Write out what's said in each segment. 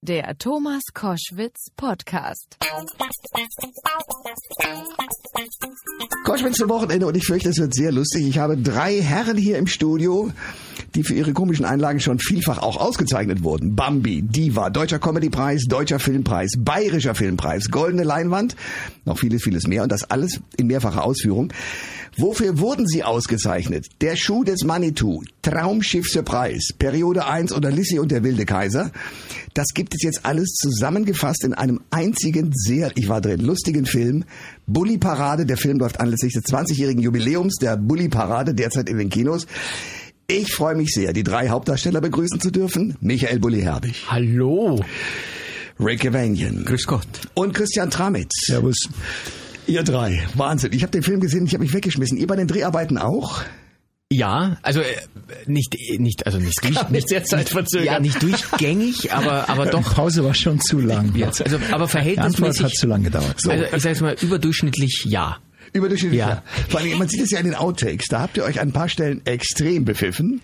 Der Thomas Koschwitz Podcast. Koschwitz zum Wochenende und ich fürchte, es wird sehr lustig. Ich habe drei Herren hier im Studio, die für ihre komischen Einlagen schon vielfach auch ausgezeichnet wurden. Bambi, Diva, Deutscher Comedypreis, Deutscher Filmpreis, Bayerischer Filmpreis, Goldene Leinwand, noch vieles, vieles mehr und das alles in mehrfacher Ausführung. Wofür wurden sie ausgezeichnet? Der Schuh des Manitou, Traumschiff Surprise, Periode 1 oder Lissy und der wilde Kaiser. Das gibt es jetzt alles zusammengefasst in einem einzigen, sehr, ich war drin, lustigen Film. Bully Parade, der Film läuft anlässlich des 20-jährigen Jubiläums der Bully Parade, derzeit in den Kinos. Ich freue mich sehr, die drei Hauptdarsteller begrüßen zu dürfen. Michael Bully Herbig. Hallo. Rick Evanian. Grüß Gott. Und Christian Tramitz. Servus. Ihr drei. Wahnsinn. Ich habe den Film gesehen, ich habe mich weggeschmissen. Ihr bei den Dreharbeiten auch? Ja, also äh, nicht nicht also nicht durch, nicht sehr zeitverzögert. Ja, nicht durchgängig, aber aber doch. Die Pause war schon zu lang. Ja, also aber Die Antwort verhältnismäßig. hat zu lang gedauert. Also ich sage jetzt mal überdurchschnittlich ja. Überdurchschnittlich. Ja. Ja. Vor allem, man sieht es ja in den Outtakes. Da habt ihr euch an ein paar Stellen extrem bepfiffen,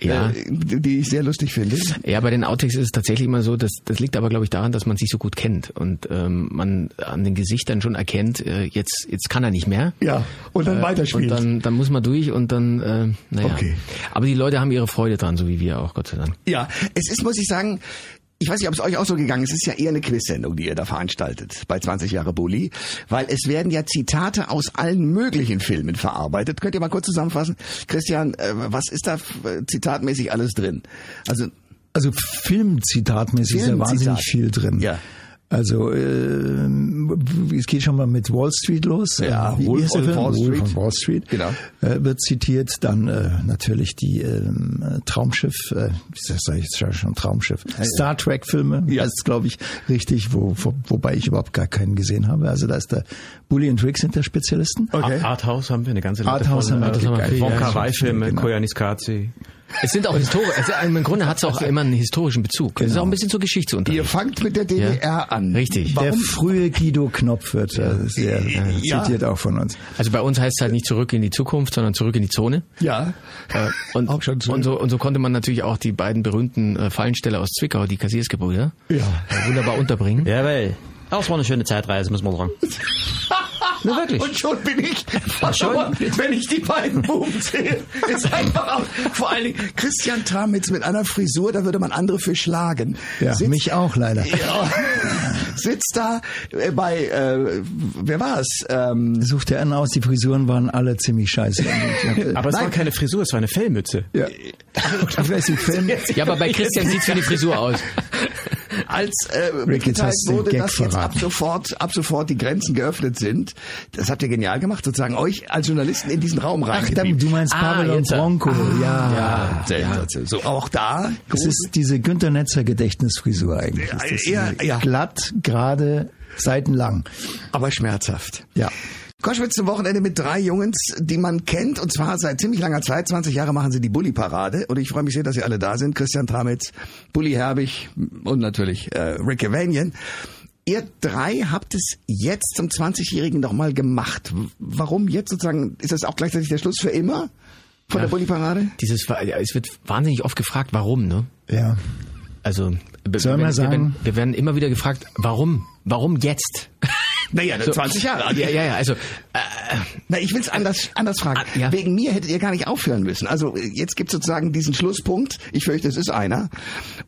Ja. äh, die ich sehr lustig finde. Ja, bei den Outtakes ist es tatsächlich immer so, dass das liegt aber glaube ich daran, dass man sich so gut kennt und ähm, man an den Gesichtern schon erkennt, äh, jetzt jetzt kann er nicht mehr. Ja. Und dann Äh, weiterspielt. Und dann, dann muss man durch und dann, äh, naja. Okay. Aber die Leute haben ihre Freude dran, so wie wir auch, Gott sei Dank. Ja, es ist, muss ich sagen, ich weiß nicht, ob es euch auch so gegangen ist. Es ist ja eher eine Quizsendung, die ihr da veranstaltet bei 20 Jahre Bully, weil es werden ja Zitate aus allen möglichen Filmen verarbeitet. Könnt ihr mal kurz zusammenfassen? Christian, äh, was ist da äh, zitatmäßig alles drin? Also, Also Filmzitatmäßig ist ja wahnsinnig viel drin. Ja. Also äh, es geht schon mal mit Wall Street los. Ja, Äh, wie, Wolf Film? Wall Wolf Street. von Wall Street. Genau. Äh, wird zitiert. Dann äh, natürlich die äh, Traumschiff, äh, wie sage ich jetzt schon Traumschiff? Star Trek Filme, Ja. ja. heißt glaube ich richtig, wo, wo, wobei ich überhaupt gar keinen gesehen habe. Also da ist der Bully und Rick sind der Spezialisten. okay. Arthouse haben wir eine ganze Liste Arthouse von, haben wir äh, das ja, Kawaii-Filme, genau. Koyaanisqatsi. Es sind auch historisch, also im Grunde hat es auch immer einen historischen Bezug. Es ist auch ein bisschen so Geschichtsunterricht. Ihr fangt mit der DDR an. Richtig. Der Warum? frühe Guido Knopf wird äh, sehr äh, Ja. zitiert auch von uns. Also bei uns heißt es halt nicht zurück in die Zukunft, sondern zurück in die Zone. Ja. Äh, Und, Auch schon so. und, so, und so konnte man natürlich auch die beiden berühmten Fallensteller aus Zwickau, die Kassiersgebrüder, Ja. wunderbar unterbringen. Jawohl. Das war eine schöne Zeitreise, muss man sagen. Na wirklich. Und schon bin ich, schon, wenn ich die beiden Buben sehe, ist einfach auch, vor allen Dingen Christian Tramitz mit einer Frisur, da würde man andere für schlagen. Ja, Sitzt- mich auch leider. Ja, sitzt da äh, bei, äh, wer war's? Ähm, Sucht er einen aus, die Frisuren waren alle ziemlich scheiße. Aber es Nein. war keine Frisur, es war eine Fellmütze. ja. Ja, aber bei Christian sieht's wie eine Frisur aus. als äh, du den wurde, dass jetzt ab verraten. sofort, ab sofort die Grenzen geöffnet sind. Das habt ihr genial gemacht, sozusagen euch als Journalisten in diesen Raum Ach, rein. du meinst Ah, Babylon äh, Bronco. ja. Sensation. So auch da. Das ist diese Günter Netzer Gedächtnisfrisur eigentlich. Ja, Ist das ja, diese ja. Glatt, gerade, seitenlang. aber schmerzhaft. Ja. Koschwitz zum Wochenende mit drei Jungs, die man kennt, und zwar seit ziemlich langer Zeit. 20 Jahre machen sie die Bully-Parade. Und ich freue mich sehr, dass Sie alle da sind. Christian Tramitz, Bully Herbig und natürlich äh, Rick Evanian. Ihr drei habt es jetzt zum 20-Jährigen nochmal gemacht. Warum jetzt sozusagen? Ist das auch gleichzeitig der Schluss für immer von der Bully-Parade? Dieses, ja, es wird wahnsinnig oft gefragt, warum, ne? Ja. Also, Soll wir, wir, sagen- werden, wir werden immer wieder gefragt, warum? Warum jetzt? Naja, 20 Jahre. Ja, ja, ja, also, Na, ich will's anders, anders fragen. Ah, ja. Wegen mir hättet ihr gar nicht aufhören müssen. Also äh, jetzt gibt's sozusagen diesen Schlusspunkt. Ich fürchte, es ist einer.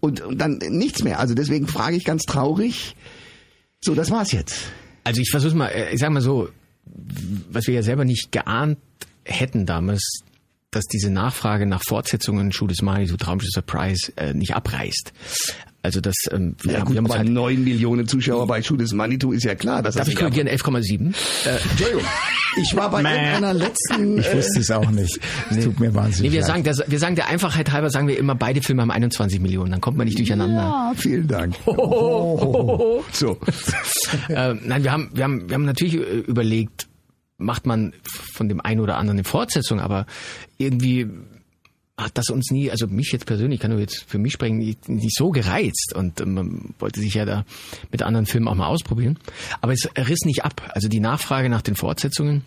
Und, und dann nichts mehr. Also deswegen frage ich ganz traurig. So, das war's jetzt. Also ich versuche mal, äh, ich sag mal so, was wir ja selber nicht geahnt hätten damals, dass diese Nachfrage nach Fortsetzungen Schuh des Manitou, Traumschiff Surprise äh, nicht abreißt. Also das, ähm, wir, Ja, haben- gut, wir haben aber halt, neun Millionen Zuschauer bei Schuh des Manitou ist ja klar. Dass darf das ich nicht korrigieren, 11,7? ab- Entschuldigung. Ich war bei irgendeiner letzten... Ich äh, wusste es auch nicht. Es tut mir wahnsinnig Nee, wir leid. sagen, das, wir sagen der Einfachheit halber, sagen wir immer, beide Filme haben 21 Millionen, dann kommt man nicht durcheinander. Ja, vielen Dank. So. äh, nein, wir haben, wir haben, wir haben natürlich äh, überlegt, macht man von dem einen oder anderen eine Fortsetzung, aber irgendwie hat das uns nie, also mich jetzt persönlich, ich kann nur jetzt für mich sprechen, nicht, nicht so gereizt und ähm, man wollte sich ja da mit anderen Filmen auch mal ausprobieren. Aber es riss nicht ab. Also die Nachfrage nach den Fortsetzungen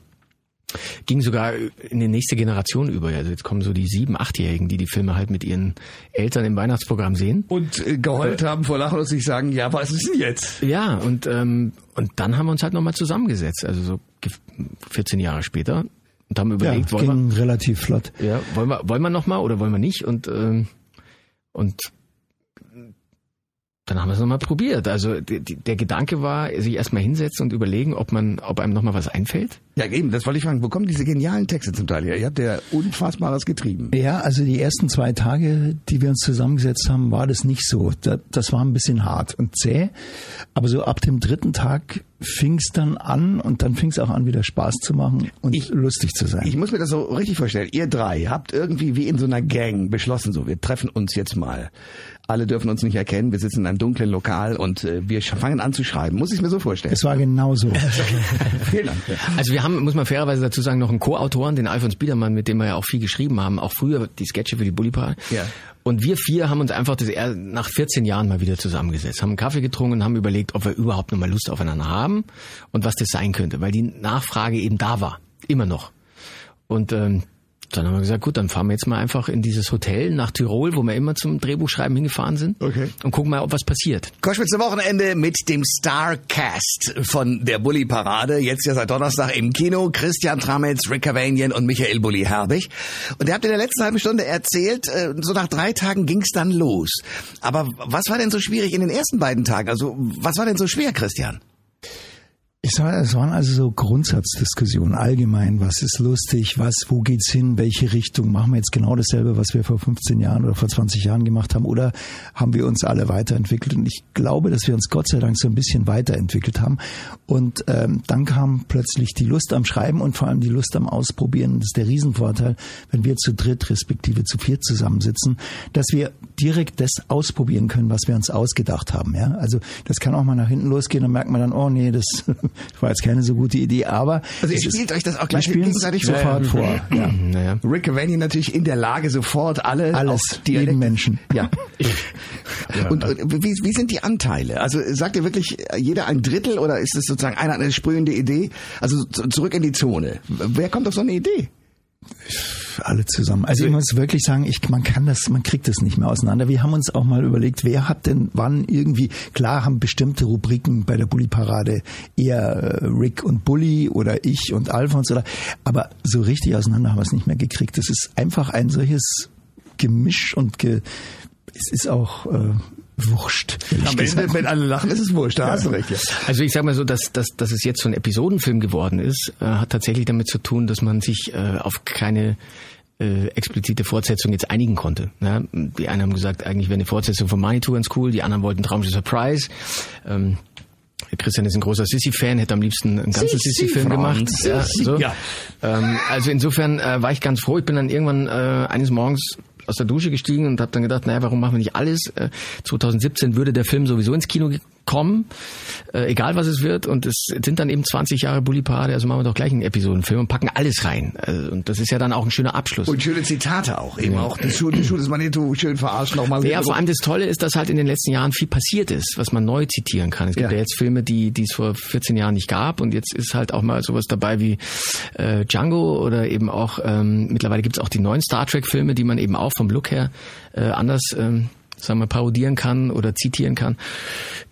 ging sogar in die nächste Generation über. Also jetzt kommen so die sieben, achtjährigen, die die Filme halt mit ihren Eltern im Weihnachtsprogramm sehen. Und äh, geheult haben vor Lachen und sich sagen, ja, was ist denn jetzt? Ja, und ähm, und dann haben wir uns halt nochmal zusammengesetzt, also so ge- 14 Jahre später und haben Ja, überlegt, wollen wir ging relativ flott. Ja, wollen wir, wollen wir noch mal oder wollen wir nicht? Und, ähm, und dann haben wir es nochmal probiert. Also die, die, der Gedanke war, sich erstmal hinsetzen und überlegen, ob man, ob einem nochmal was einfällt. Ja, eben, das wollte ich fragen. Wo kommen diese genialen Texte zum Teil her? Ihr habt ja Unfassbares getrieben. Ja, also die ersten zwei Tage, die wir uns zusammengesetzt haben, war das nicht so. Da- Das war ein bisschen hart und zäh. Aber so ab dem dritten Tag fing es dann an und dann fing es auch an, wieder Spaß zu machen und Ich- lustig zu sein. Ich muss mir das so richtig vorstellen. Ihr drei habt irgendwie wie in so einer Gang beschlossen, so, wir treffen uns jetzt mal. Alle dürfen uns nicht erkennen. Wir sitzen in einem dunklen Lokal und äh, wir fangen an zu schreiben. Muss ich mir so vorstellen? es war genau so. Vielen Dank. Also wir haben, muss man fairerweise dazu sagen, noch einen Co-Autoren, den Alfons Biedermann, mit dem wir ja auch viel geschrieben haben, auch früher die Sketche für die Bulli-Parade. Ja. Und wir vier haben uns einfach das nach 14 Jahren mal wieder zusammengesetzt, haben einen Kaffee getrunken und haben überlegt, ob wir überhaupt noch mal Lust aufeinander haben und was das sein könnte, weil die Nachfrage eben da war, immer noch. Und ähm, dann haben wir gesagt, gut, dann fahren wir jetzt mal einfach in dieses Hotel nach Tirol, wo wir immer zum Drehbuchschreiben hingefahren sind Okay. und gucken mal, ob was passiert. Koschwitzer Wochenende mit dem Starcast von der Bully Parade. Jetzt ja seit Donnerstag im Kino. Christian Tramitz, Rick Cavanian und Michael Bulli Herbig. Und ihr habt in der letzten halben Stunde erzählt, äh, so nach drei Tagen ging's dann los. Aber was war denn so schwierig in den ersten beiden Tagen? Also was war denn so schwer, Christian? Es, war, es waren also so Grundsatzdiskussionen allgemein. Was ist lustig? Was, wo geht's hin? Welche Richtung? Machen wir jetzt genau dasselbe, was wir vor 15 Jahren oder vor 20 Jahren gemacht haben? Oder haben wir uns alle weiterentwickelt? Und ich glaube, dass wir uns Gott sei Dank so ein bisschen weiterentwickelt haben. Und ähm, dann kam plötzlich die Lust am Schreiben und vor allem die Lust am Ausprobieren. Das ist der Riesenvorteil, wenn wir zu dritt respektive zu viert zusammensitzen, dass wir direkt das ausprobieren können, was wir uns ausgedacht haben. Ja? Also das kann auch mal nach hinten losgehen, dann merkt man dann, oh nee, das war jetzt keine so gute Idee, aber Also ihr spielt euch das auch gleich spielen gegenseitig sofort vor. vor. Ja. Naja. Rick Cavanian natürlich in der Lage, sofort alle Alles, jeden Menschen. Ja. Und, und wie, wie sind die Anteile? Also sagt ihr wirklich jeder ein Drittel oder ist es sozusagen einer eine sprühende Idee? Also zurück in die Zone. Wer kommt auf so eine Idee? Alle zusammen. Also ich muss wirklich sagen, ich, man kann das, man kriegt das nicht mehr auseinander. Wir haben uns auch mal überlegt, wer hat denn wann irgendwie, klar haben bestimmte Rubriken bei der Bulli-Parade eher äh, Rick und Bully oder ich und Alfons oder, aber so richtig auseinander haben wir es nicht mehr gekriegt. Das ist einfach ein solches Gemisch und ge, es ist auch äh, wurscht. Am. Ende, wenn alle lachen, ist es wurscht. Da hast du recht. Ja. Also ich sage mal so, dass, dass, dass es jetzt so ein Episodenfilm geworden ist, äh, hat tatsächlich damit zu tun, dass man sich äh, auf keine äh, explizite Fortsetzung jetzt einigen konnte. Ja, die einen haben gesagt, eigentlich wäre eine Fortsetzung von Manitou ganz cool, die anderen wollten Traumschiff Surprise. Ähm, Christian ist ein großer Sissy-Fan, hätte am liebsten einen ganzen Sissi, Sissy-Film gemacht. Franz, Ja, Sissi. so. Ja. Ähm, also insofern äh, war ich ganz froh. Ich bin dann irgendwann äh, eines Morgens aus der Dusche gestiegen und habe dann gedacht, naja, warum machen wir nicht alles? Äh, 2017 würde der Film sowieso ins Kino kommen, äh, egal was es wird. Und es sind dann eben 20 Jahre Bully Parade, also machen wir doch gleich einen Episodenfilm und packen alles rein. Äh, und das ist ja dann auch ein schöner Abschluss. Und schöne Zitate auch. Eben auch die Schule, die Schule des Manitou schön verarscht nochmal. Ja, vor allem das Tolle ist, dass halt in den letzten Jahren viel passiert ist, was man neu zitieren kann. Es gibt Ja. ja, jetzt Filme, die die es vor 14 Jahren nicht gab und jetzt ist halt auch mal sowas dabei wie äh, Django oder eben auch ähm, mittlerweile gibt es auch die neuen Star Trek Filme, die man eben auch vom Look her äh, anders ähm, sagen wir parodieren kann oder zitieren kann,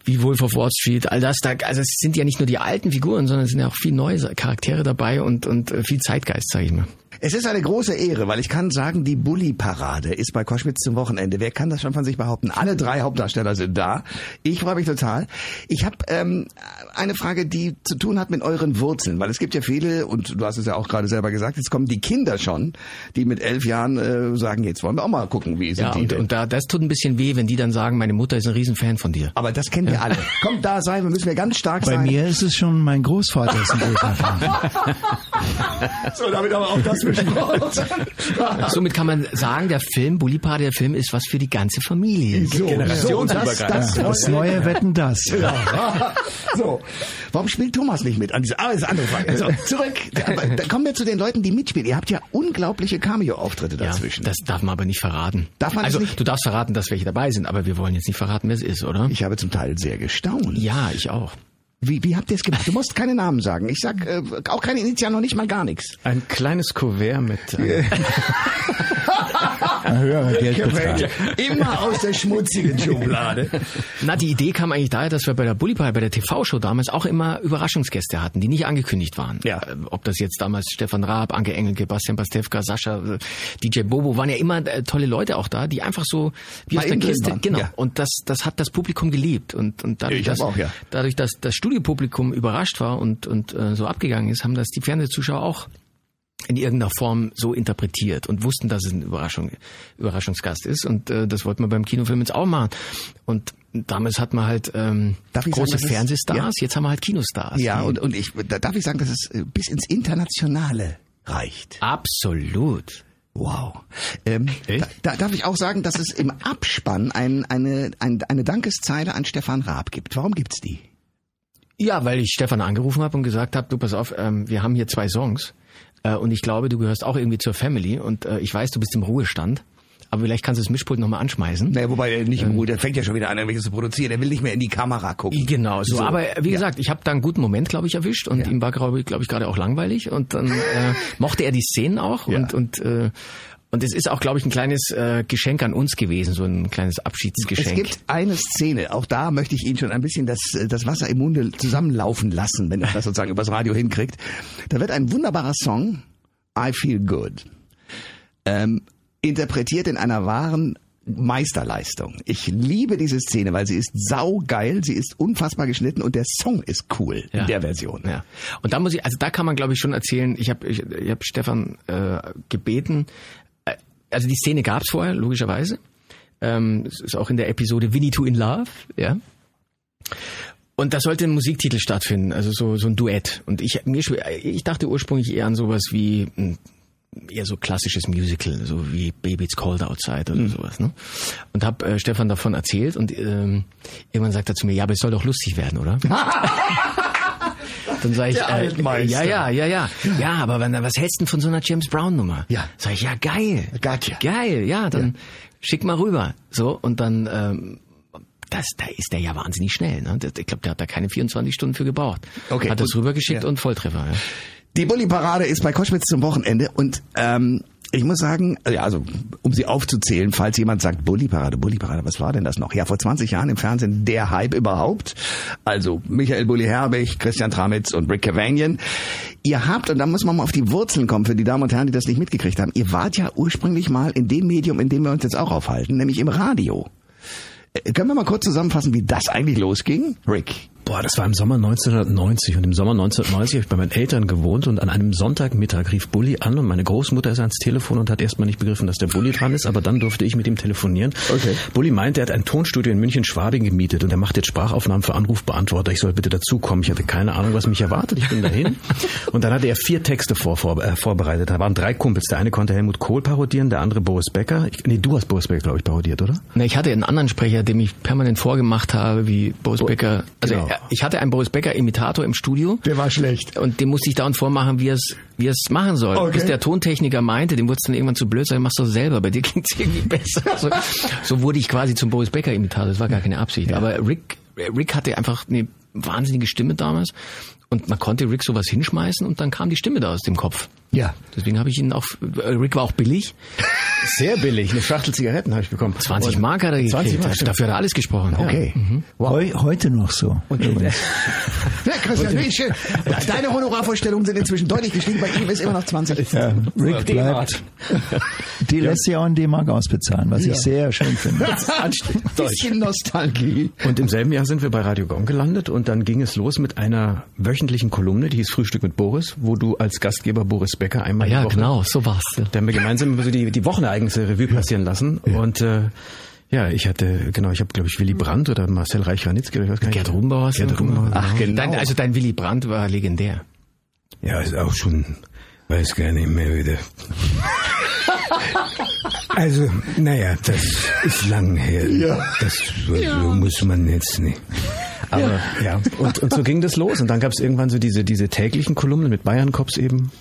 wie Wolf of Wall Street, all das. Da, also es sind ja nicht nur die alten Figuren, sondern es sind ja auch viel neue Charaktere dabei und und äh, viel Zeitgeist, sage ich mal. Es ist eine große Ehre, weil ich kann sagen, die Bulli-Parade ist bei Koschwitz zum Wochenende. Wer kann das schon von sich behaupten? Alle drei Hauptdarsteller sind da. Ich freue mich total. Ich habe ähm, eine Frage, die zu tun hat mit euren Wurzeln, weil es gibt ja viele, und du hast es ja auch gerade selber gesagt, jetzt kommen die Kinder schon, die mit elf Jahren äh, sagen, jetzt wollen wir auch mal gucken, wie sind Ja, die und, denn? und da, das tut ein bisschen weh, wenn die dann sagen, meine Mutter ist ein Riesenfan von dir. Aber das kennen wir alle. Kommt da sein, wir müssen wir ganz stark Bei sein. mir ist es schon mein Großvater ist ein großer Fan. So, damit aber auch das besprochen. Somit kann man sagen, der Film, Bully Party, der Film ist was für die ganze Familie. So, so, das, das, Das neue Wetten das. Ja. So, warum spielt Thomas nicht mit an dieser? Ah, das ist eine andere Frage. So, zurück. Aber da kommen wir zu den Leuten, die mitspielen. Ihr habt ja unglaubliche Cameo-Auftritte Ja, dazwischen. das darf man aber nicht verraten. Darf man also, nicht? du darfst verraten, dass welche dabei sind, aber wir wollen jetzt nicht verraten, wer es ist, oder? ich habe zum Teil sehr gestaunt. ja, ich auch. Wie, wie habt ihr es gemacht? Du musst keine Namen sagen. Ich sag äh, auch keine Initialen, noch nicht mal gar nichts. Ein kleines Kuvert mit äh, höherer Geldbetrag. Immer aus der schmutzigen Schublade. Na, die Idee kam eigentlich daher, dass wir bei der Bully Pie, bei der TV-Show damals auch immer Überraschungsgäste hatten, die nicht angekündigt waren. Ja. Äh, Ob das jetzt damals Stefan Raab, Anke Engelke, Bastian Pastewka, Sascha, äh, DJ Bobo, waren ja immer äh, tolle Leute auch da, die einfach so wie Bei aus der Kiste, waren, genau. ja. Und das, das hat das Publikum geliebt. Und, und dadurch, Ich dass, auch, ja. dadurch, dass das Studiopublikum überrascht war und, und äh, so abgegangen ist, haben das die Fernsehzuschauer auch in irgendeiner Form so interpretiert und wussten, dass es ein Überraschung, Überraschungsgast ist. Und äh, das wollten wir beim Kinofilm jetzt auch machen. Und damals hat man halt ähm, sagen, große es- Fernsehstars, ja? jetzt haben wir halt Kinostars. Ja, und, und ich, da darf ich sagen, dass es äh, bis ins Internationale reicht. Absolut. Wow. Ähm, da, da darf ich auch sagen, dass es im Abspann ein, eine, ein, eine Dankeszeile an Stefan Raab gibt. Warum gibt's die? Ja, weil ich Stefan angerufen habe und gesagt habe, du pass auf, ähm, wir haben hier zwei Songs äh, und ich glaube, du gehörst auch irgendwie zur Family und äh, ich weiß, du bist im Ruhestand, aber vielleicht kannst du das Mischpult nochmal anschmeißen. Naja, wobei er nicht im Ruhe, der fängt ja schon wieder an, irgendwelches zu produzieren. Der will nicht mehr in die Kamera gucken. Genau, so. So, Aber wie ja. gesagt, ich habe da einen guten Moment, glaube ich, erwischt und ihm war, glaube ich, glaub ich gerade auch langweilig und dann äh, mochte er die Szenen auch Ja. und und äh, und es ist auch, glaube ich, ein kleines äh, Geschenk an uns gewesen, so ein kleines Abschiedsgeschenk. Es gibt eine Szene, auch da möchte ich Ihnen schon ein bisschen das, das Wasser im Munde zusammenlaufen lassen, wenn er das sozusagen übers Radio hinkriegt. Da wird ein wunderbarer Song, I Feel Good, ähm, interpretiert in einer wahren Meisterleistung. Ich liebe diese Szene, weil sie ist saugeil, sie ist unfassbar geschnitten und der Song ist cool in der Version. Ja. Und da muss ich, also da kann man glaube ich schon erzählen, ich habe ich, ich hab Stefan äh, gebeten, äh, also die Szene gab es vorher, logischerweise. Ähm, es ist auch in der Episode Winnie Two in Love, ja. Und da sollte ein Musiktitel stattfinden, also so, so ein Duett. Und ich, mir, ich dachte ursprünglich eher an sowas wie ein eher so klassisches Musical, so wie Baby It's Cold Outside oder sowas. Ne? Und habe äh, Stefan davon erzählt und ähm, irgendwann sagt er zu mir, ja, aber es soll doch lustig werden, oder? Dann sage ich, äh, ja, ja, ja, ja. Ja, aber wenn, was hältst du denn von so einer James Brown Nummer? Ja. Sag ich, ja, geil. Gotcha. Geil, ja, dann schick mal rüber. So, und dann, ähm, das, da ist der ja wahnsinnig schnell. Ne? Ich glaube, der hat da keine 24 Stunden für gebraucht. Okay, Hat das rübergeschickt ja. und Volltreffer. Ja. Die Bulli-Parade ist bei Koschwitz zum Wochenende und ähm, ich muss sagen, ja, also um sie aufzuzählen, falls jemand sagt, Bulli-Parade, Bulli-Parade, was war denn das noch? Ja, vor 20 Jahren im Fernsehen der Hype überhaupt. Also Michael Bulli-Herbig, Christian Tramitz und Rick Cavanian. Ihr habt, und da muss man mal auf die Wurzeln kommen für die Damen und Herren, die das nicht mitgekriegt haben, ihr wart ja ursprünglich mal in dem Medium, in dem wir uns jetzt auch aufhalten, nämlich im Radio. Äh, Können wir mal kurz zusammenfassen, wie das eigentlich losging? Rick. Boah, das war im Sommer 1990 und im Sommer 1990 habe ich bei meinen Eltern gewohnt und an einem Sonntagmittag rief Bulli an und meine Großmutter ist ans Telefon und hat erstmal nicht begriffen, dass der Bulli dran ist, aber dann durfte ich mit ihm telefonieren. Okay. Bulli meinte, er hat ein Tonstudio in München-Schwabing gemietet und er macht jetzt Sprachaufnahmen für Anrufbeantworter. Ich soll bitte dazukommen. Ich hatte keine Ahnung, was mich erwartet. Ich bin dahin und dann hatte er vier Texte vor, vor, äh, vorbereitet. Da waren drei Kumpels. Der eine konnte Helmut Kohl parodieren, der andere Boris Becker. Ich, nee, du hast Boris Becker, glaube ich, parodiert, oder? Na, ich hatte einen anderen Sprecher, dem ich permanent vorgemacht habe, wie Boris Becker. Also genau. Ich hatte einen Boris Becker Imitator im Studio. Der war schlecht. Und dem musste ich dauernd vormachen, wie er es wie es machen soll. Okay. Bis der Tontechniker meinte, dem wurde es dann irgendwann zu blöd, sag ich, mach's doch selber, bei dir klingt's irgendwie besser. So, so wurde ich quasi zum Boris Becker Imitator, das war gar keine Absicht. Aber Rick, Rick hatte einfach eine wahnsinnige Stimme damals und man konnte Rick sowas hinschmeißen und dann kam die Stimme da aus dem Kopf. Ja. Deswegen habe ich ihn auch, äh, Rick war auch billig, Sehr billig. Eine Schachtel Zigaretten habe ich bekommen. 20 Und- Mark hat er 20 gekriegt, Mark, dafür hat er alles gesprochen. Okay. Heu, heute noch so. übrigens. Ja, Christian, wie schön. Deine Honorarvorstellungen sind inzwischen deutlich gestiegen, bei ihm ist immer noch 20. Ja, Rick bleibt. Die lässt sich auch in D-Mark ausbezahlen, was ich sehr schön finde. Bisschen Nostalgie. Und im selben Jahr sind wir bei Radio Gong gelandet und dann ging es los mit einer wöchentlichen Kolumne, die hieß Frühstück mit Boris, wo du als Gastgeber Boris Becker einmal Ja, die Woche, genau, so war's. Ja. da haben wir gemeinsam so die, die Wochenereignisse Revue passieren lassen und äh, ja, ich hatte, genau, ich habe glaube ich Willy Brandt oder Marcel Reich-Ranitzky, oder ich weiß gar nicht. Gerd du Gerd gemacht? Rubenbauer. Ach, genau. Dein, also dein Willy Brandt war legendär. Ja, ist auch schon, weiß gar nicht mehr wieder. Also, naja, das ist lang her. Ja. Das so muss man jetzt nicht. Aber ja, und, und so ging das los. Und dann gab es irgendwann so diese, diese täglichen Kolumnen mit Bayern Cops eben.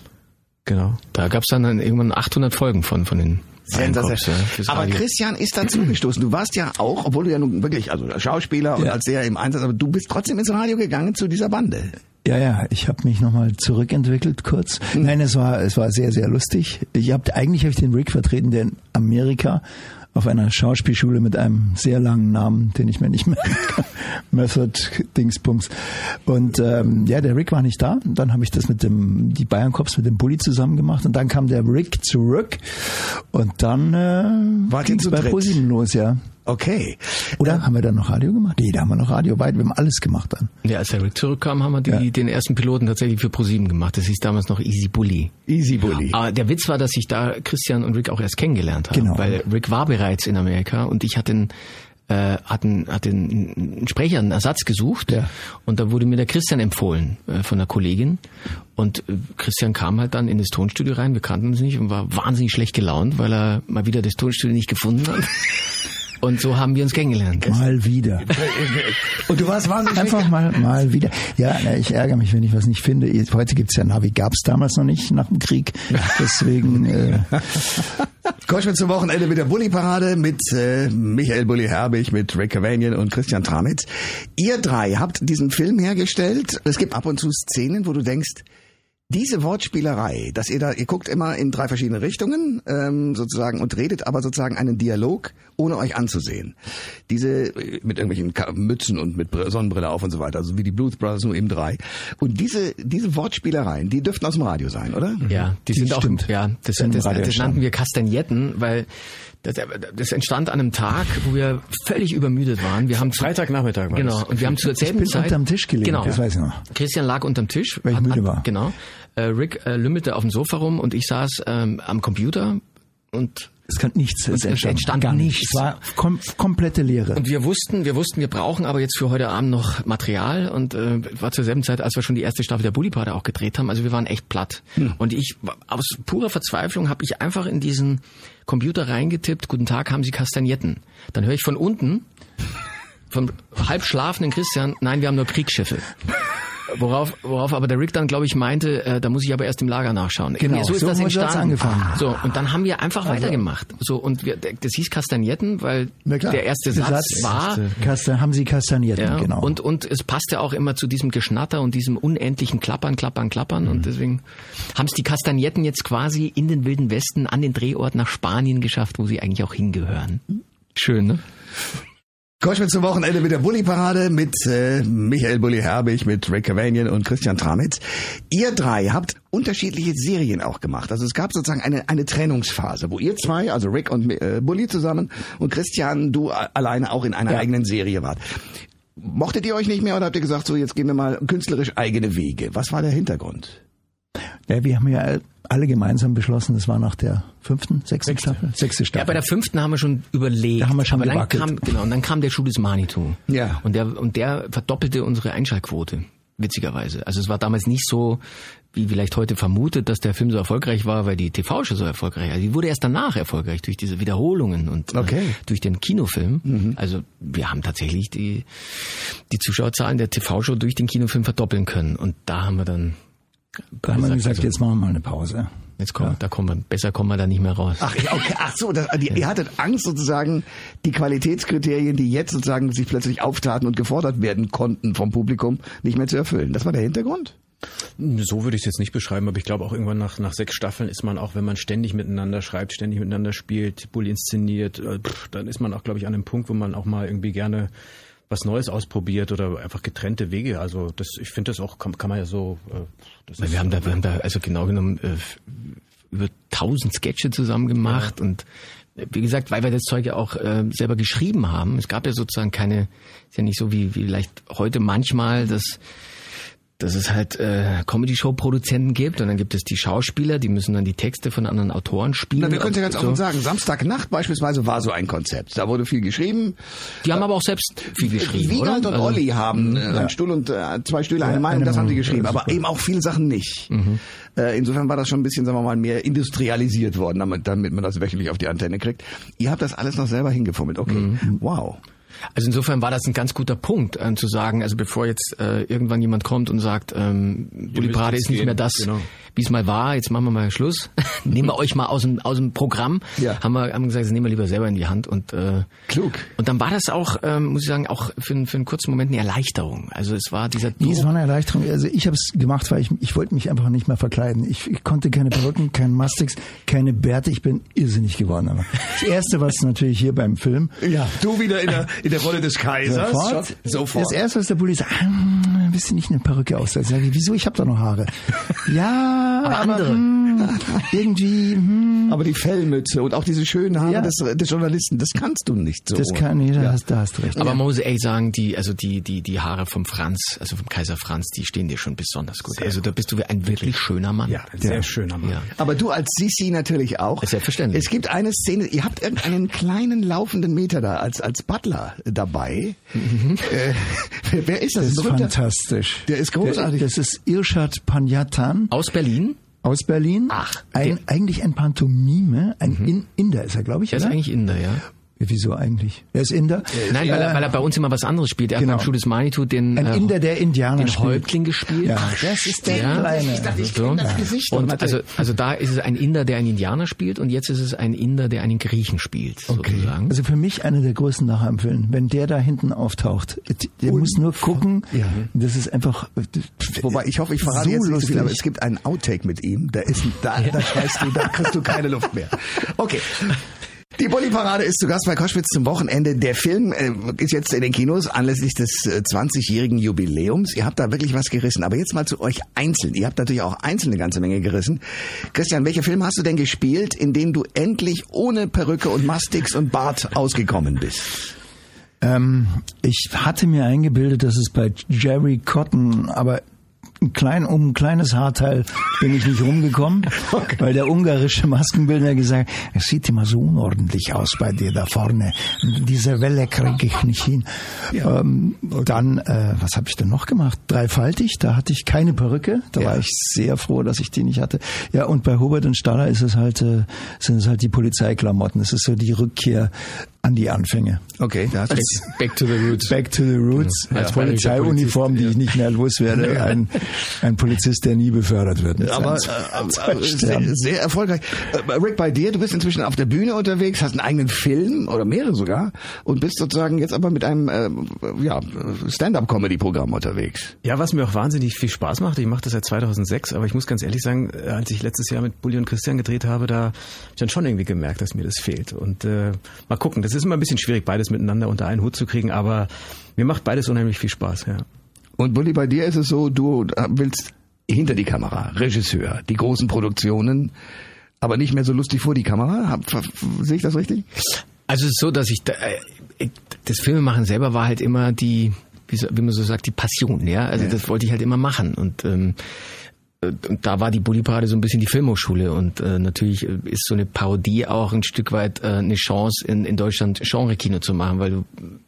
Genau. Da gab's dann, dann irgendwann 800 Folgen von, von den Sensationell. aber. Christian ist dazu gestoßen. Du warst ja auch, obwohl du ja nun wirklich, also Schauspieler und Ja. als der im Einsatz, aber du bist trotzdem ins Radio gegangen zu dieser Bande. Ja, ja, ich habe mich nochmal zurückentwickelt kurz. Nein, es war es war sehr sehr lustig. Ich hab, eigentlich habe ich den Rick vertreten, der in Amerika auf einer Schauspielschule mit einem sehr langen Namen, den ich mir nicht merken kann, Method Dingsbums. Und ähm, ja, der Rick war nicht da. Und dann habe ich das mit dem die Bayern Cops mit dem Bully zusammen gemacht und dann kam der Rick zurück und dann äh, zu bei? ProSieben los, ja. Okay. Oder haben wir dann noch Radio gemacht? Nee, da haben wir noch Radio weit. Wir haben alles gemacht dann. Ja, als der Rick zurückkam, haben wir die, Ja. den ersten Piloten tatsächlich für ProSieben gemacht. Das hieß damals noch Easy Bully. Easy Bully. Aber der Witz war, dass ich da Christian und Rick auch erst kennengelernt habe. Genau. Weil Rick war bereits in Amerika und ich hatte einen, äh, hatte einen einen Sprecher, einen Ersatz gesucht. Ja. Und da wurde mir der Christian empfohlen äh, von einer Kollegin. Und äh, Christian kam halt dann in das Tonstudio rein, wir kannten uns nicht und war wahnsinnig schlecht gelaunt, weil er mal wieder das Tonstudio nicht gefunden hat. Und so haben wir uns kennengelernt. Mal wieder. Und du warst wahnsinnig Einfach mal, mal wieder. Ja, na, ich ärgere mich, wenn ich was nicht finde. Heute gibt's ja Navi, gab's damals noch nicht nach dem Krieg. Deswegen, äh, Koschwitz zum Wochenende mit der Bulli-Parade mit äh, Michael Bulli Herbig, mit Rick Cavanian und Christian Tramitz. Ihr drei habt diesen Film hergestellt. Es gibt ab und zu Szenen, wo du denkst, diese Wortspielerei, dass ihr da, ihr guckt immer in drei verschiedene Richtungen ähm, sozusagen und redet aber sozusagen einen Dialog, ohne euch anzusehen. Diese äh, mit irgendwelchen Mützen und mit Br- Sonnenbrille auf und so weiter, also wie die Blues Brothers nur eben drei. Und diese diese Wortspielereien, die dürften aus dem Radio sein, oder? Ja, die sind auch, stimmt. ja, das, Im das, das nannten wir Kastagnetten, weil das, das entstand an einem Tag, wo wir völlig übermüdet waren. Wir haben Freitagnachmittag war Genau, und wir haben zur selben bin Zeit unterm Tisch gelegen, Genau, das weiß ich noch. Christian lag unterm Tisch, Weil ich müde war. Genau. Äh, Rick äh, lümmelte auf dem Sofa rum und ich saß ähm, am Computer und es kann nichts. Es es entstand gar nichts. Es war kom komplette Leere. und wir wussten, wir wussten, wir brauchen aber jetzt für heute Abend noch Material und äh, war zur selben Zeit, als wir schon die erste Staffel der Bullyparade auch gedreht haben. Also wir waren echt platt. Und ich aus purer Verzweiflung habe ich einfach in diesen Computer reingetippt: Guten Tag, haben Sie Kastagnetten? Dann höre ich von unten vom halb schlafenden Christian: Nein, wir haben nur Kriegsschiffe. Worauf, worauf aber der Rick dann, glaube ich, meinte, äh, da muss ich aber erst im Lager nachschauen. Genau, so ist so das entstanden. angefangen. So, und dann haben wir einfach weitergemacht. So, und wir, das hieß Kastagnetten, weil der erste Satz, war, Kasta haben Sie Kastagnetten, ja, genau. und, und es passte auch immer zu diesem Geschnatter und diesem unendlichen Klappern, Klappern, Klappern. Mhm. Und deswegen haben es die Kastagnetten jetzt quasi in den Wilden Westen an den Drehort nach Spanien geschafft, wo sie eigentlich auch hingehören. Schön, ne? Koschwitz zum Wochenende mit der Bulli-Parade mit äh, Michael Bulli Herbig, mit Rick Cavanian und Christian Tramitz. Ihr drei habt unterschiedliche Serien auch gemacht. Also es gab sozusagen eine, eine Trennungsphase, wo ihr zwei, also Rick und äh, Bulli zusammen und Christian, du alleine auch in einer Ja. eigenen Serie wart. Mochtet ihr euch nicht mehr oder habt ihr gesagt, so jetzt gehen wir mal künstlerisch eigene Wege? Was war der Hintergrund? Ja, wir haben ja alle gemeinsam beschlossen, das war nach der fünften, sechsten Staffel? Sechste Ja, Staffel. bei der fünften haben wir schon überlegt. Da haben wir schon aber dann gewackelt. kam, genau, und dann kam der Schuh des Manitou. Ja. Und der, und der verdoppelte unsere Einschaltquote. Witzigerweise. Also es war damals nicht so, wie vielleicht heute vermutet, dass der Film so erfolgreich war, weil die TV-Show so erfolgreich war. Die wurde erst danach erfolgreich durch diese Wiederholungen und Okay. äh, durch den Kinofilm. Also wir haben tatsächlich die, die Zuschauerzahlen der TV-Show durch den Kinofilm verdoppeln können. Und da haben wir dann da haben wir gesagt, jetzt machen wir mal eine Pause. jetzt kommen, da kommen wir, besser kommen wir da nicht mehr raus. Ach, ja, okay. Ach so, das, die, ihr hattet Angst sozusagen, die Qualitätskriterien, die jetzt sozusagen sich plötzlich auftaten und gefordert werden konnten vom Publikum, nicht mehr zu erfüllen. Das war der Hintergrund? So würde ich es jetzt nicht beschreiben, aber ich glaube auch irgendwann nach, nach sechs Staffeln ist man auch, wenn man ständig miteinander schreibt, ständig miteinander spielt, Bulli inszeniert, äh, pff, dann ist man auch, glaube ich, an einem Punkt, wo man auch mal irgendwie gerne was Neues ausprobiert oder einfach getrennte Wege. Also das, ich finde das auch, kann, kann man ja so. Äh, wir haben da, wir haben da also genau genommen äh, über tausend Sketche zusammen gemacht und äh, wie gesagt, weil wir das Zeug ja auch äh, selber geschrieben haben. Es gab ja sozusagen keine, ist ja nicht so wie, wie vielleicht heute manchmal, dass dass es halt äh, Comedy-Show-Produzenten gibt und dann gibt es die Schauspieler, die müssen dann die Texte von anderen Autoren spielen. Na, wir können ja ganz So. offen sagen, Samstagnacht beispielsweise war so ein Konzept. Da wurde viel geschrieben. Die haben aber auch selbst viel geschrieben, Wiegald oder? und Also- Olli haben äh, einen Stuhl und äh, zwei Stühle, eine Meinung, das haben sie geschrieben, ja, aber eben auch viele Sachen nicht. Äh, insofern war das schon ein bisschen, sagen wir mal, mehr industrialisiert worden, damit, damit man das wöchentlich auf die Antenne kriegt. Ihr habt das alles noch selber hingefummelt. Okay, wow. Also insofern war das ein ganz guter Punkt, äh, zu sagen, also bevor jetzt äh, irgendwann jemand kommt und sagt, ähm, Bulli Parade ist nicht gehen, mehr das, genau. wie es mal war, jetzt machen wir mal Schluss. nehmen wir euch mal aus dem, aus dem Programm. Ja. Haben wir haben gesagt, das nehmen wir lieber selber in die Hand. Und, äh, Klug. Und dann war das auch, ähm, muss ich sagen, auch für, einen- für einen kurzen Moment eine Erleichterung. Also es war dieser Nee, es war eine Erleichterung. Also ich habe es gemacht, weil ich, ich wollte mich einfach nicht mehr verkleiden. Ich, ich konnte keine Perücken, keinen Mastix, keine Bärte. Ich bin irrsinnig geworden. Aber das Erste, was natürlich hier beim Film Ja, du wieder in der, in der Rolle des Kaisers. Sofort. Sofort. Das erste, was der Bulli sagt, ah, willst du nicht eine Perücke aussetzen? Sag ich, wieso? Ich habe doch noch Haare. Ja, Aber aber, andere. hm, irgendwie, hm, Aber die Fellmütze und auch diese schönen Haare Ja. des, des Journalisten, das kannst du nicht so. das kann, da, hast, da hast du recht. Aber man muss echt sagen, die, also die, die, die Haare vom Franz, also vom Kaiser Franz, die stehen dir schon besonders gut. also da bist du ein wirklich schöner Mann. Ja, ein sehr schöner Mann. Ja. Aber du als Sisi natürlich auch. Selbstverständlich. Es gibt eine Szene, ihr habt irgendeinen kleinen laufenden Meter da als, als Butler dabei. Äh, wer, ist das? Das ist berühmter- fantastisch. Der ist großartig. Das ist Irshad Panjatan Aus Berlin? aus Berlin. Ach, ein, der- eigentlich ein Pantomime, ein In Inder ist er, glaube ich. Der ist eigentlich Inder, ja. Wieso eigentlich? Er ist Inder. Nein, weil er, weil er bei uns immer was anderes spielt. Er genau. hat beim Schuh des Manitou den, ein äh, Inder, der Indianer den spielt. Häuptling gespielt. Ja, das ist der Ja. Kleine. Ich dachte, ich So. das Gesicht Und also, also da ist es ein Inder, der einen Indianer spielt und jetzt ist es ein Inder, der einen Griechen spielt, sozusagen. Also für mich einer der größten Film. Wenn der da hinten auftaucht, der muss nur gucken. Ja. Das ist einfach. Wobei, ich hoffe, ich verrate so jetzt nicht lustig. viel, aber es gibt einen Outtake mit ihm. Da ist, da, da schreist du, da kriegst du keine Luft mehr. Okay. Die Bulli-Parade ist zu Gast bei Koschwitz zum Wochenende. Der Film äh, ist jetzt in den Kinos anlässlich des äh, 20-jährigen Jubiläums. Ihr habt da wirklich was gerissen. Aber jetzt mal zu euch einzeln. Ihr habt natürlich auch einzeln eine ganze Menge gerissen. Christian, welche Filme hast du denn gespielt, in denen du endlich ohne Perücke und Mastix und Bart ausgekommen bist? Ähm, ich hatte mir eingebildet, dass es bei Jerry Cotton, aber klein, um ein kleines Haarteil bin ich nicht rumgekommen, weil der ungarische Maskenbildner gesagt, es sieht immer so unordentlich aus bei dir da vorne. Diese Welle kriege ich nicht hin. Ähm, dann, äh, was habe ich denn noch gemacht? Dreifaltig, da hatte ich keine Perücke, da war ich sehr froh, dass ich die nicht hatte. Ja, und bei Hubert und Staller ist es halt, äh, sind es halt die Polizeiklamotten. Es ist so die Rückkehr an die Anfänge. Okay, da hast du Back to the Roots. Back to the Roots. Ja, Als bayerischer Polizeiuniform, die ich nicht mehr loswerde. Ein, ein Polizist, der nie befördert wird. Aber äh, zwei äh, sehr, sehr erfolgreich. Äh, Rick, bei dir, du bist inzwischen auf der Bühne unterwegs, hast einen eigenen Film oder mehrere sogar und bist sozusagen jetzt aber mit einem äh, ja, Stand-up-Comedy-Programm unterwegs. Ja, was mir auch wahnsinnig viel Spaß macht. Ich mache das seit 2006, aber ich muss ganz ehrlich sagen, äh, als ich letztes Jahr mit Bulli und Christian gedreht habe, da habe ich dann schon irgendwie gemerkt, dass mir das fehlt. Und äh, mal gucken, das ist immer ein bisschen schwierig, beides miteinander unter einen Hut zu kriegen, aber mir macht beides unheimlich viel Spaß, ja. Und Bulli, bei dir ist es so, du willst hinter die Kamera, Regisseur, die großen Produktionen, aber nicht mehr so lustig vor die Kamera. Hab, sehe ich das richtig? Also es ist so, dass ich da, äh, das Filmemachen selber war halt immer die, wie, man so sagt, die Passion, ja. Also das wollte ich halt immer machen und ähm, äh, und da war die Bulli-Parade so ein bisschen die Filmhochschule und äh, natürlich äh, ist so eine Parodie auch ein Stück weit äh, eine Chance in, in Deutschland Genre-Kino zu machen, weil du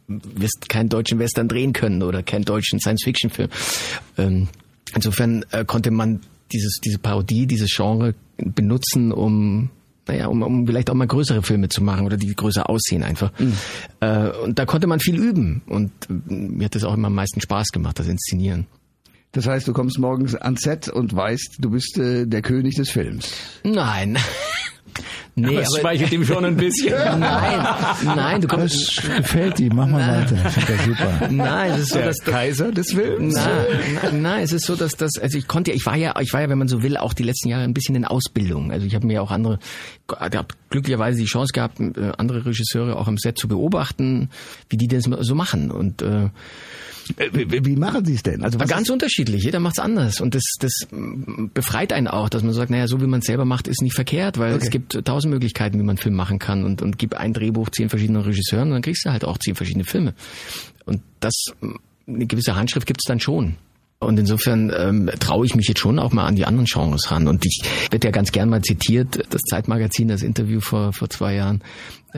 wirst keinen deutschen Western drehen können oder keinen deutschen Science-Fiction-Film. Ähm, insofern äh, konnte man dieses diese Parodie, dieses Genre benutzen, um naja, um, um vielleicht auch mal größere Filme zu machen oder die größer aussehen einfach. Äh, und da konnte man viel üben und äh, mir hat das auch immer am meisten Spaß gemacht, das Inszenieren. Das heißt, du kommst morgens ans Set und weißt, du bist äh, der König des Films. Nein. Nee, Das schmeichelt ihm schon ein bisschen. Nein, nein, du kommst. Das gefällt ihm. Mach mal weiter. Ich finde das super. Nein, es ist so, Der dass Kaiser des Films. Nein, nein, es ist so, dass das, also ich konnte ja, ich war ja, ich war ja, wenn man so will, auch die letzten Jahre ein bisschen in Ausbildung. Also ich habe mir ja auch andere, ich habe glücklicherweise die Chance gehabt, äh, andere Regisseure auch am Set zu beobachten, wie die das so machen. Und äh, Äh, Wie, wie machen sie es denn? Also Aber ganz unterschiedlich, jeder macht's anders und das, das befreit einen auch, dass man sagt, naja, so wie man es selber macht, ist nicht verkehrt, weil Okay. es gibt tausend Möglichkeiten, wie man Film machen kann und, und gib ein Drehbuch zehn verschiedenen Regisseuren und dann kriegst du halt auch zehn verschiedene Filme. Und das, mm, eine gewisse Handschrift gibt's dann schon. Und insofern ähm, traue ich mich jetzt schon auch mal an die anderen Genres ran. Und ich werde ja ganz gern mal zitiert, das Zeitmagazin, das Interview vor, vor zwei Jahren,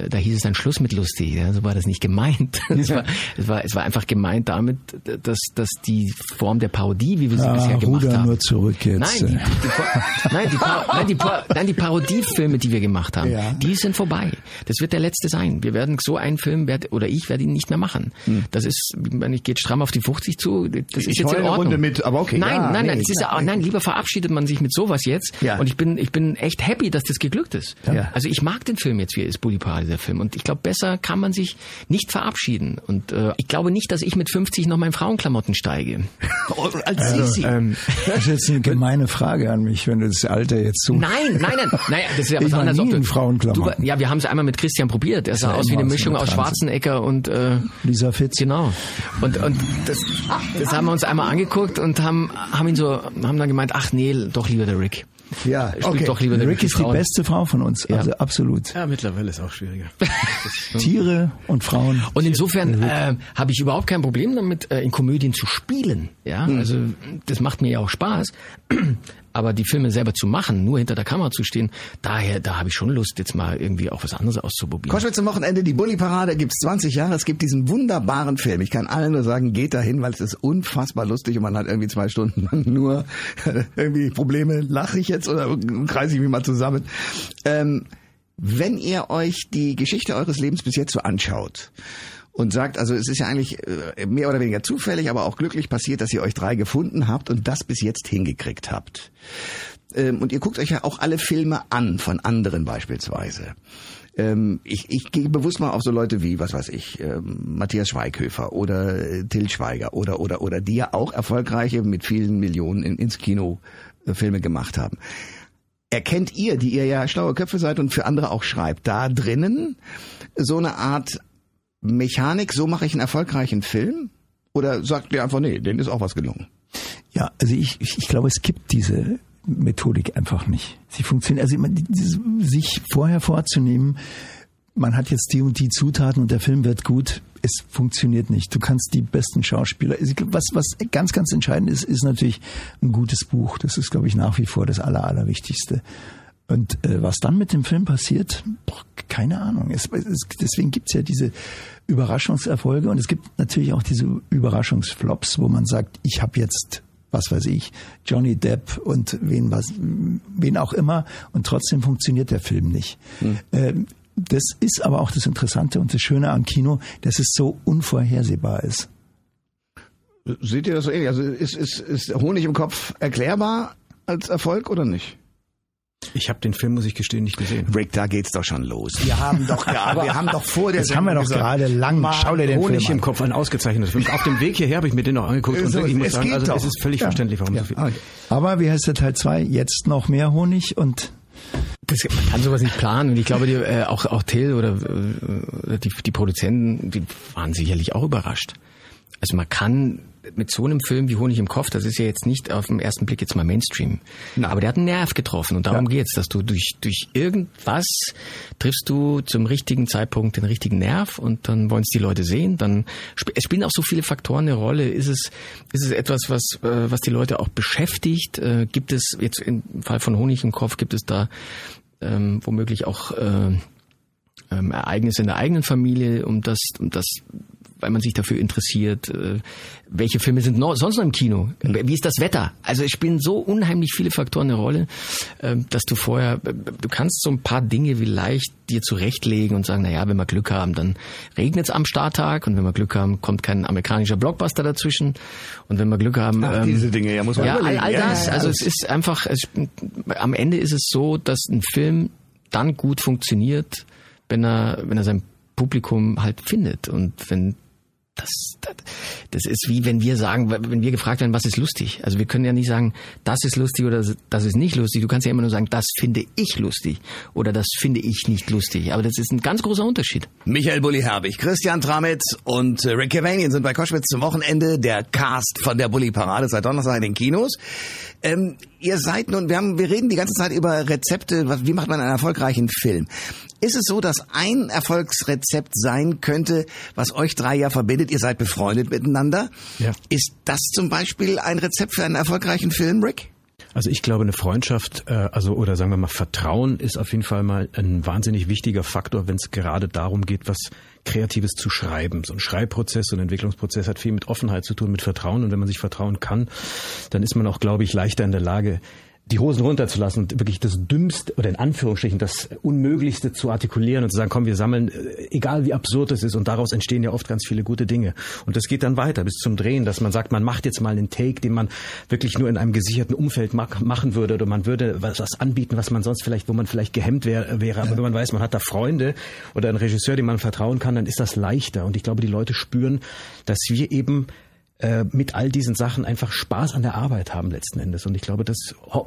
da hieß es dann Schluss mit lustig. Ja, so war das nicht gemeint. Es, war, es, war, es war einfach gemeint damit, dass, dass die Form der Parodie, wie wir sie Ah, bisher gemacht ruder haben. nur zurück jetzt. Nein, die, die, die, nein, die, nein, die, nein, die Parodiefilme, die wir gemacht haben, Ja. die sind vorbei. Das wird der letzte sein. Wir werden so einen Film, werd, oder ich werde ihn nicht mehr machen. Das ist, wenn ich geht stramm auf die 50 zu, das ist Hm. Ich jetzt in Ordnung. Runde mit, aber okay. Nein, Ja, nein, nein, nee, ist ja, nein, lieber verabschiedet man sich mit sowas jetzt. Ja. Und ich bin, ich bin echt happy, dass das geglückt ist. Ja. Also ich mag den Film jetzt, wie er ist Bully Parade, der Film. Und ich glaube, besser kann man sich nicht verabschieden. Und äh, ich glaube nicht, dass ich mit 50 noch mal in Frauenklamotten steige. Als Sisi. Ähm, Das ist jetzt eine gemeine Frage an mich, wenn du das Alter jetzt so. Nein, nein, nein. Naja, das ist ja was Ich war anderes. nie ob du- in Frauenklamotten. Du, war- ja, wir haben es einmal mit Christian probiert. Er sah war aus wie eine Mischung aus. Schwarzenegger und äh, Lisa Fitz. genau. Und und das, das haben wir uns einmal angeguckt und haben haben ihn so haben dann gemeint, ach nee, doch lieber der Rick. Ja, Spielt okay. doch lieber Rick ist die Frauen. beste Frau von uns, Ja. also absolut. Ja, mittlerweile ist auch schwieriger. Tiere und Frauen. Und insofern äh, habe ich überhaupt kein Problem damit, äh, in Komödien zu spielen. Ja, also das macht mir ja auch Spaß. Aber die Filme selber zu machen, nur hinter der Kamera zu stehen, daher, da habe ich schon Lust, jetzt mal irgendwie auch was anderes auszuprobieren. Koschwitz am Wochenende, die Bulli-Parade gibt's 20 Jahre. Es gibt diesen wunderbaren Film. Ich kann allen nur sagen, geht dahin, weil es ist unfassbar lustig und man hat irgendwie zwei Stunden lang nur irgendwie Probleme. Lache ich jetzt oder kreise ich mich mal zusammen? Ähm, wenn ihr euch die Geschichte eures Lebens bis jetzt so anschaut und sagt, also es ist ja eigentlich äh, mehr oder weniger zufällig, aber auch glücklich passiert, dass ihr euch drei gefunden habt und das bis jetzt hingekriegt habt. Ähm, und ihr guckt euch ja auch alle Filme an, von anderen beispielsweise. Ähm, ich, ich gehe bewusst mal auf so Leute wie, was weiß ich, ähm, Matthias Schweighöfer oder äh, Till Schweiger oder, oder, oder, die ja auch erfolgreiche mit vielen Millionen in, ins Kino äh, Filme gemacht haben. Erkennt ihr, die ihr ja schlaue Köpfe seid und für andere auch schreibt, da drinnen so eine Art Mechanik, so mache ich einen erfolgreichen Film? Oder sagt ihr einfach, nee, denen ist auch was gelungen? Ja, also ich, ich, ich glaube, es gibt diese Methodik einfach nicht. Sie funktioniert, also man, sich vorher vorzunehmen, man hat jetzt die und die Zutaten und der Film wird gut, es funktioniert nicht. Du kannst die besten Schauspieler, was, was ganz, ganz entscheidend ist, ist natürlich ein gutes Buch. Das ist, glaube ich, nach wie vor das Aller, Allerwichtigste. Und äh, was dann mit dem Film passiert, boah, keine Ahnung. Es, es, deswegen gibt's ja diese Überraschungserfolge und es gibt natürlich auch diese Überraschungsflops, wo man sagt, ich habe jetzt, was weiß ich, Johnny Depp und wen was, wen auch immer und trotzdem funktioniert der Film nicht. Ähm, das ist aber auch das Interessante und das Schöne am Kino, dass es so unvorhersehbar ist. Seht ihr das so ähnlich? Also ist, ist, ist Honig im Kopf erklärbar als Erfolg oder nicht? Ich habe den Film, muss ich gestehen, nicht gesehen. Rick, da geht's doch schon los. Wir haben doch gerade, wir haben doch vor der Das haben wir doch gerade lang. Schau dir den Honig Film im an. Kopf, ein ausgezeichneter Film. Auf dem Weg hierher habe ich mir den noch angeguckt und So, wirklich, ich muss es sagen, geht also doch. es ist völlig Ja. verständlich, warum Ja. so viel. Okay. Aber wie heißt der Teil 2? Jetzt noch mehr Honig und Das, man kann sowas nicht planen und ich glaube, die, äh, auch, auch Till oder äh, die, die Produzenten, die waren sicherlich auch überrascht. Also man kann mit so einem Film wie Honig im Kopf, das ist ja jetzt nicht auf den ersten Blick jetzt mal Mainstream, aber der hat einen Nerv getroffen und darum geht's, dass du durch, durch irgendwas triffst du zum richtigen Zeitpunkt den richtigen Nerv und dann wollen es die Leute sehen, dann es spielen auch so viele Faktoren eine Rolle. Ist es, ist es etwas, was, äh, was die Leute auch beschäftigt? Äh, gibt es jetzt im Fall von Honig im Kopf, gibt es da ähm, womöglich auch äh, ähm, Ereignisse in der eigenen Familie, um das, um das, weil man sich dafür interessiert. Äh, welche Filme sind noch, sonst noch im Kino? Wie ist das Wetter? Also es spielen so unheimlich viele Faktoren eine Rolle, äh, dass du vorher, äh, du kannst so ein paar Dinge vielleicht dir zurechtlegen und sagen, na ja, wenn wir Glück haben, dann regnet es am Starttag und wenn wir Glück haben, kommt kein amerikanischer Blockbuster dazwischen und wenn wir Glück haben, Ach, ähm, diese Dinge, ja, muss man ja, all, all das. also es ist einfach, es, am Ende ist es so, dass ein Film dann gut funktioniert, wenn er, wenn er sein Publikum halt findet und wenn das, das, das ist wie wenn wir sagen, wenn wir gefragt werden, was ist lustig. Also wir können ja nicht sagen, das ist lustig oder das ist nicht lustig. Du kannst ja immer nur sagen, das finde ich lustig oder das finde ich nicht lustig. Aber das ist ein ganz großer Unterschied. Michael Bulli-Herbig, Christian Tramitz und äh, Rick Cavanian sind bei Koschwitz zum Wochenende der Cast von der Bulli-Parade seit Donnerstag in den Kinos. Ähm, ihr seid nun, wir haben, wir reden die ganze Zeit über Rezepte, was, wie macht man einen erfolgreichen Film? Ist es so, dass ein Erfolgsrezept sein könnte, was euch drei ja verbindet? Ihr seid befreundet miteinander. Ja. Ist das zum Beispiel ein Rezept für einen erfolgreichen Film, Rick? Also ich glaube, eine Freundschaft, äh, also oder sagen wir mal Vertrauen ist auf jeden Fall mal ein wahnsinnig wichtiger Faktor, wenn es gerade darum geht, was Kreatives zu schreiben. So ein Schreibprozess, so ein Entwicklungsprozess hat viel mit Offenheit zu tun, mit Vertrauen. Und wenn man sich vertrauen kann, dann ist man auch, glaube ich, leichter in der Lage, die Hosen runterzulassen und wirklich das Dümmste oder in Anführungsstrichen das Unmöglichste zu artikulieren und zu sagen, komm, wir sammeln, äh, egal wie absurd es ist und daraus entstehen ja oft ganz viele gute Dinge. Und das geht dann weiter bis zum Drehen, dass man sagt, man macht jetzt mal einen Take, den man wirklich nur in einem gesicherten Umfeld machen würde oder man würde was, was anbieten, was man sonst vielleicht, wo man vielleicht gehemmt wär, wäre. Aber wenn man weiß, man hat da Freunde oder einen Regisseur, dem man vertrauen kann, dann ist das leichter. Und ich glaube, die Leute spüren, dass wir eben äh, mit all diesen Sachen einfach Spaß an der Arbeit haben letzten Endes. Und ich glaube, das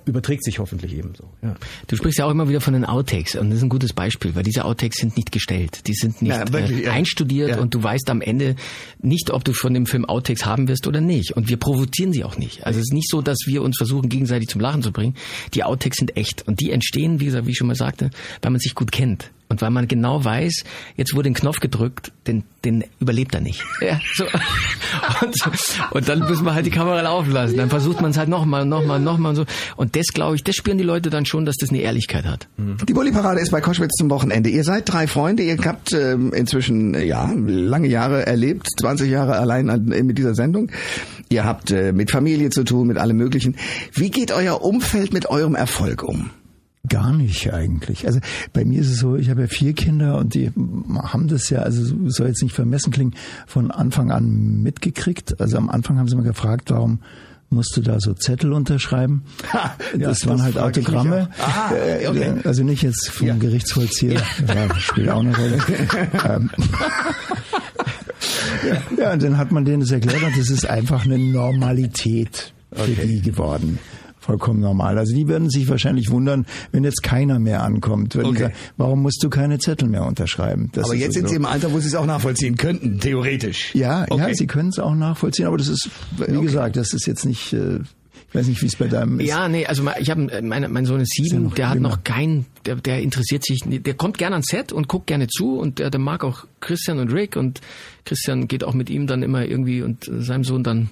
überträgt sich hoffentlich ebenso. Ja. Du sprichst ja auch immer wieder von den Outtakes und das ist ein gutes Beispiel, weil diese Outtakes sind nicht gestellt, die sind nicht ja, wirklich, äh, einstudiert ja. und du weißt am Ende nicht, ob du von dem Film Outtakes haben wirst oder nicht. Und wir provozieren sie auch nicht. Also es ist nicht so, dass wir uns versuchen, gegenseitig zum Lachen zu bringen. Die Outtakes sind echt und die entstehen, wie gesagt, wie ich schon mal sagte, weil man sich gut kennt. Und weil man genau weiß, jetzt wurde ein Knopf gedrückt, den, den überlebt er nicht. Ja, so. und, und dann müssen wir halt die Kamera laufen lassen. Dann versucht man es halt nochmal und nochmal und nochmal und so. Und das, glaube ich, das spüren die Leute dann schon, dass das eine Ehrlichkeit hat. Die Bulli-Parade ist bei Koschwitz zum Wochenende. Ihr seid drei Freunde, ihr habt ähm, inzwischen, ja, lange Jahre erlebt, 20 Jahre allein an, mit dieser Sendung. Ihr habt äh, mit Familie zu tun, mit allem Möglichen. Wie geht euer Umfeld mit eurem Erfolg um? Gar nicht eigentlich. Also bei mir ist es so, ich habe ja vier Kinder und die haben das ja, also soll jetzt nicht vermessen klingen, von Anfang an mitgekriegt. Also am Anfang haben sie mal gefragt, warum musst du da so Zettel unterschreiben. Ha, das, das waren halt Autogramme. Ah, okay. Also nicht jetzt vom ja. Gerichtsvollzieher. Ja. ja, spielt auch eine Rolle. Ähm. ja, und dann hat man denen das erklärt und das ist einfach eine Normalität für okay. die geworden vollkommen normal. Also die würden sich wahrscheinlich wundern, wenn jetzt keiner mehr ankommt. Wenn okay. sagen, warum musst du keine Zettel mehr unterschreiben? Das aber jetzt so. sind Sie im Alter, wo Sie es auch nachvollziehen könnten, theoretisch. Ja, okay. ja, Sie können es auch nachvollziehen, aber das ist, wie okay. gesagt, das ist jetzt nicht. Äh, ich weiß nicht, wie es bei deinem ist. Ja, nee, also ich habe äh, meine, mein Sohn ist sieben, ist der hat noch kein, der, der interessiert sich, der kommt gerne ans Set und guckt gerne zu und der, der mag auch Christian und Rick und Christian geht auch mit ihm dann immer irgendwie und seinem Sohn dann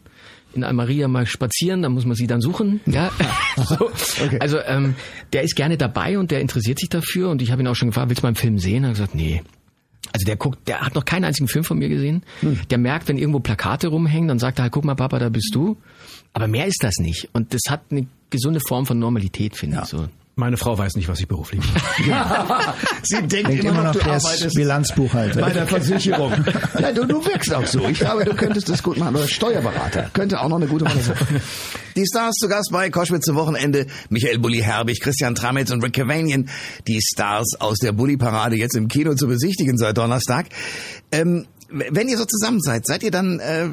in Almeria mal spazieren, da muss man sie dann suchen. Ja, so. okay. Also ähm, der ist gerne dabei und der interessiert sich dafür und ich habe ihn auch schon gefragt, willst du mal einen Film sehen? Er hat gesagt, nee. Also der guckt, der hat noch keinen einzigen Film von mir gesehen. Hm. Der merkt, wenn irgendwo Plakate rumhängen, dann sagt er, halt, guck mal, Papa, da bist du. Aber mehr ist das nicht. Und das hat eine gesunde Form von Normalität, finde ja. ich so. Meine Frau weiß nicht, was ich beruflich mache. Ja. Sie denkt, denkt immer, noch, du arbeitest Bilanzbuchhalter. Bei der Versicherung. ja, du, du wirkst auch so. Ich glaube, du könntest das gut machen. Oder Steuerberater. Könnte auch noch eine gute Rolle sein. Die Stars zu Gast bei Koschwitz zum Wochenende. Michael Bulli Herbig, Christian Tramitz und Rick Cavanian. Die Stars aus der Bulli-Parade jetzt im Kino zu besichtigen seit Donnerstag. Ähm, wenn ihr so zusammen seid, seid ihr dann äh,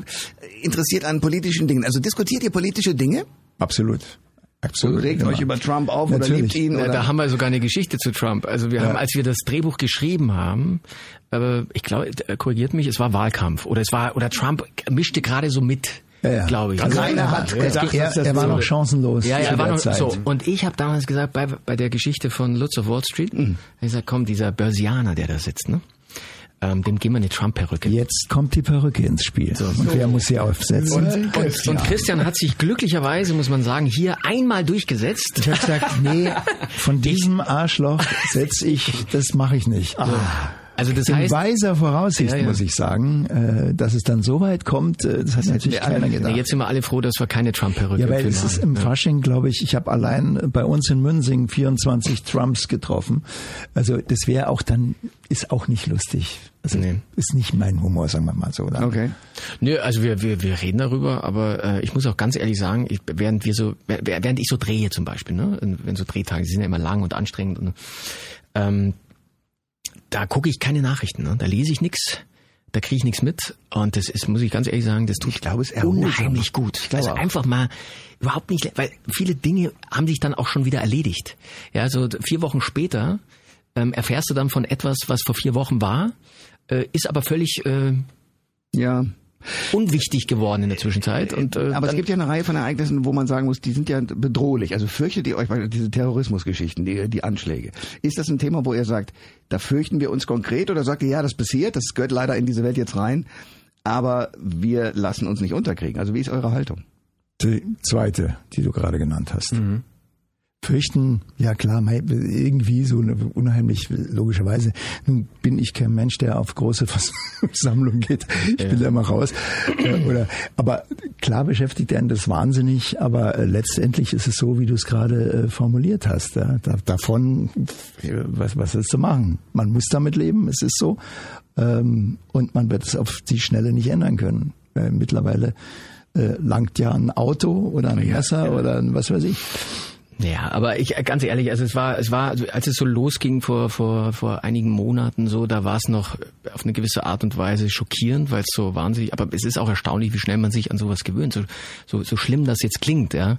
interessiert an politischen Dingen? Also diskutiert ihr politische Dinge? Absolut. Absolut. Regt euch über Trump auf Natürlich. oder liebt ihn? Oder? Da haben wir sogar eine Geschichte zu Trump. Also wir ja. haben, als wir das Drehbuch geschrieben haben, äh, ich glaube, korrigiert mich, es war Wahlkampf oder es war oder Trump mischte gerade so mit. Ja, ja. glaube ich. Also Keiner hat gesagt, er, er war noch chancenlos. Ja, ja er war noch Zeit. so. Und ich habe damals gesagt, bei, bei der Geschichte von Lutz of Wall Street, mhm. ich gesagt, komm, dieser Börsianer, der da sitzt, ne? Ähm, dem geben wir eine Trump-Perücke. Jetzt kommt die Perücke ins Spiel. So, und so. wer muss sie aufsetzen? Und, und, und, Christian hat sich glücklicherweise, muss man sagen, hier einmal durchgesetzt. Ich habe gesagt, nee, von diesem Arschloch setze ich, das mache ich nicht. Ah. Also das in heißt, weiser Voraussicht, ja, ja. muss ich sagen, äh, dass es dann so weit kommt, äh, das hat natürlich keiner gedacht. jetzt sind wir alle froh, dass wir keine Trump-Perücke Ja, weil es ist im Fasching, glaube ich, ich habe allein bei uns in Münsing 24 Trumps getroffen. Also das wäre auch dann, ist auch nicht lustig. Also nee. ist nicht mein Humor, sagen wir mal so. Oder? Okay. Nö, also wir, wir, wir reden darüber, aber äh, ich muss auch ganz ehrlich sagen, ich, während wir so, während ich so drehe zum Beispiel, ne, wenn so Drehtage, die sind ja immer lang und anstrengend und ähm, da gucke ich keine Nachrichten, ne? da lese ich nichts, da kriege ich nichts mit und das ist, muss ich ganz ehrlich sagen, das tut ich glaube, es unheimlich gut. Also auch. einfach mal überhaupt nicht, weil viele Dinge haben sich dann auch schon wieder erledigt. Ja, so vier Wochen später ähm, erfährst du dann von etwas, was vor vier Wochen war, äh, ist aber völlig äh, ja unwichtig geworden in der Zwischenzeit. Und, äh, Aber es gibt ja eine Reihe von Ereignissen, wo man sagen muss, die sind ja bedrohlich. Also fürchtet ihr euch, weil diese Terrorismusgeschichten, die, die Anschläge. Ist das ein Thema, wo ihr sagt, da fürchten wir uns konkret oder sagt ihr, ja, das passiert, das gehört leider in diese Welt jetzt rein, aber wir lassen uns nicht unterkriegen. Also wie ist eure Haltung? Die zweite, die du gerade genannt hast. Fürchten, ja klar, irgendwie so eine unheimlich logischerweise. Nun bin ich kein Mensch, der auf große Versammlungen geht. Ich bin da immer raus. Äh, Oder, aber klar beschäftigt einen das wahnsinnig, aber äh, letztendlich ist es so, wie du es gerade äh, formuliert hast. Ja. Da, davon, was, was ist zu machen? Man muss damit leben, es ist so. Ähm, und man wird es auf die Schnelle nicht ändern können. Mittlerweile langt ja ein Auto oder ein Messer oder ein was weiß ich. Ja, aber ich äh, ganz ehrlich, also es war, es war, also als es so losging vor vor vor einigen Monaten so, da war es noch auf eine gewisse Art und Weise schockierend, weil es so wahnsinnig. Aber es ist auch erstaunlich, wie schnell man sich an sowas gewöhnt. So so, so schlimm das jetzt klingt, ja.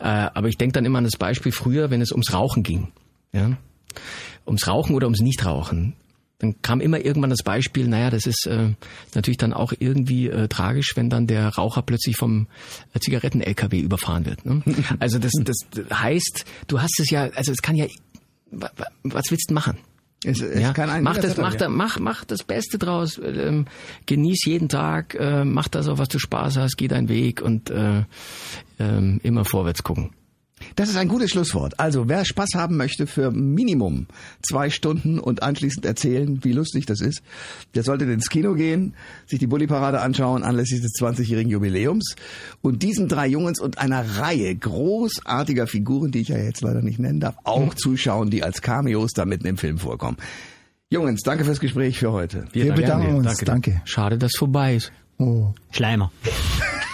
Äh, aber ich denke dann immer an das Beispiel früher, wenn es ums Rauchen ging, ja, ums Rauchen oder ums Nichtrauchen. Dann kam immer irgendwann das Beispiel, naja, das ist äh, natürlich dann auch irgendwie äh, tragisch, wenn dann der Raucher plötzlich vom äh, Zigaretten-LKW überfahren wird. Ne? Also das, das heißt, du hast es ja, also es kann ja, wa- wa- was willst du machen? Es, es Ja, kann mach das, mach, da, mach, mach das Beste draus, ähm, genieß jeden Tag, äh, mach das, auf was du Spaß hast, geh deinen Weg und äh, ähm, immer vorwärts gucken. Das ist ein gutes Schlusswort. Also wer Spaß haben möchte für Minimum zwei Stunden und anschließend erzählen, wie lustig das ist, der sollte ins Kino gehen, sich die Bulli-Parade anschauen anlässlich des 20-jährigen Jubiläums und diesen drei Jungs und einer Reihe großartiger Figuren, die ich ja jetzt leider nicht nennen darf, auch zuschauen, die als Cameos da mitten im Film vorkommen. Jungs, danke fürs Gespräch für heute. Wir danke bedanken uns. Danke. Schade, dass vorbei ist. Oh. Schleimer.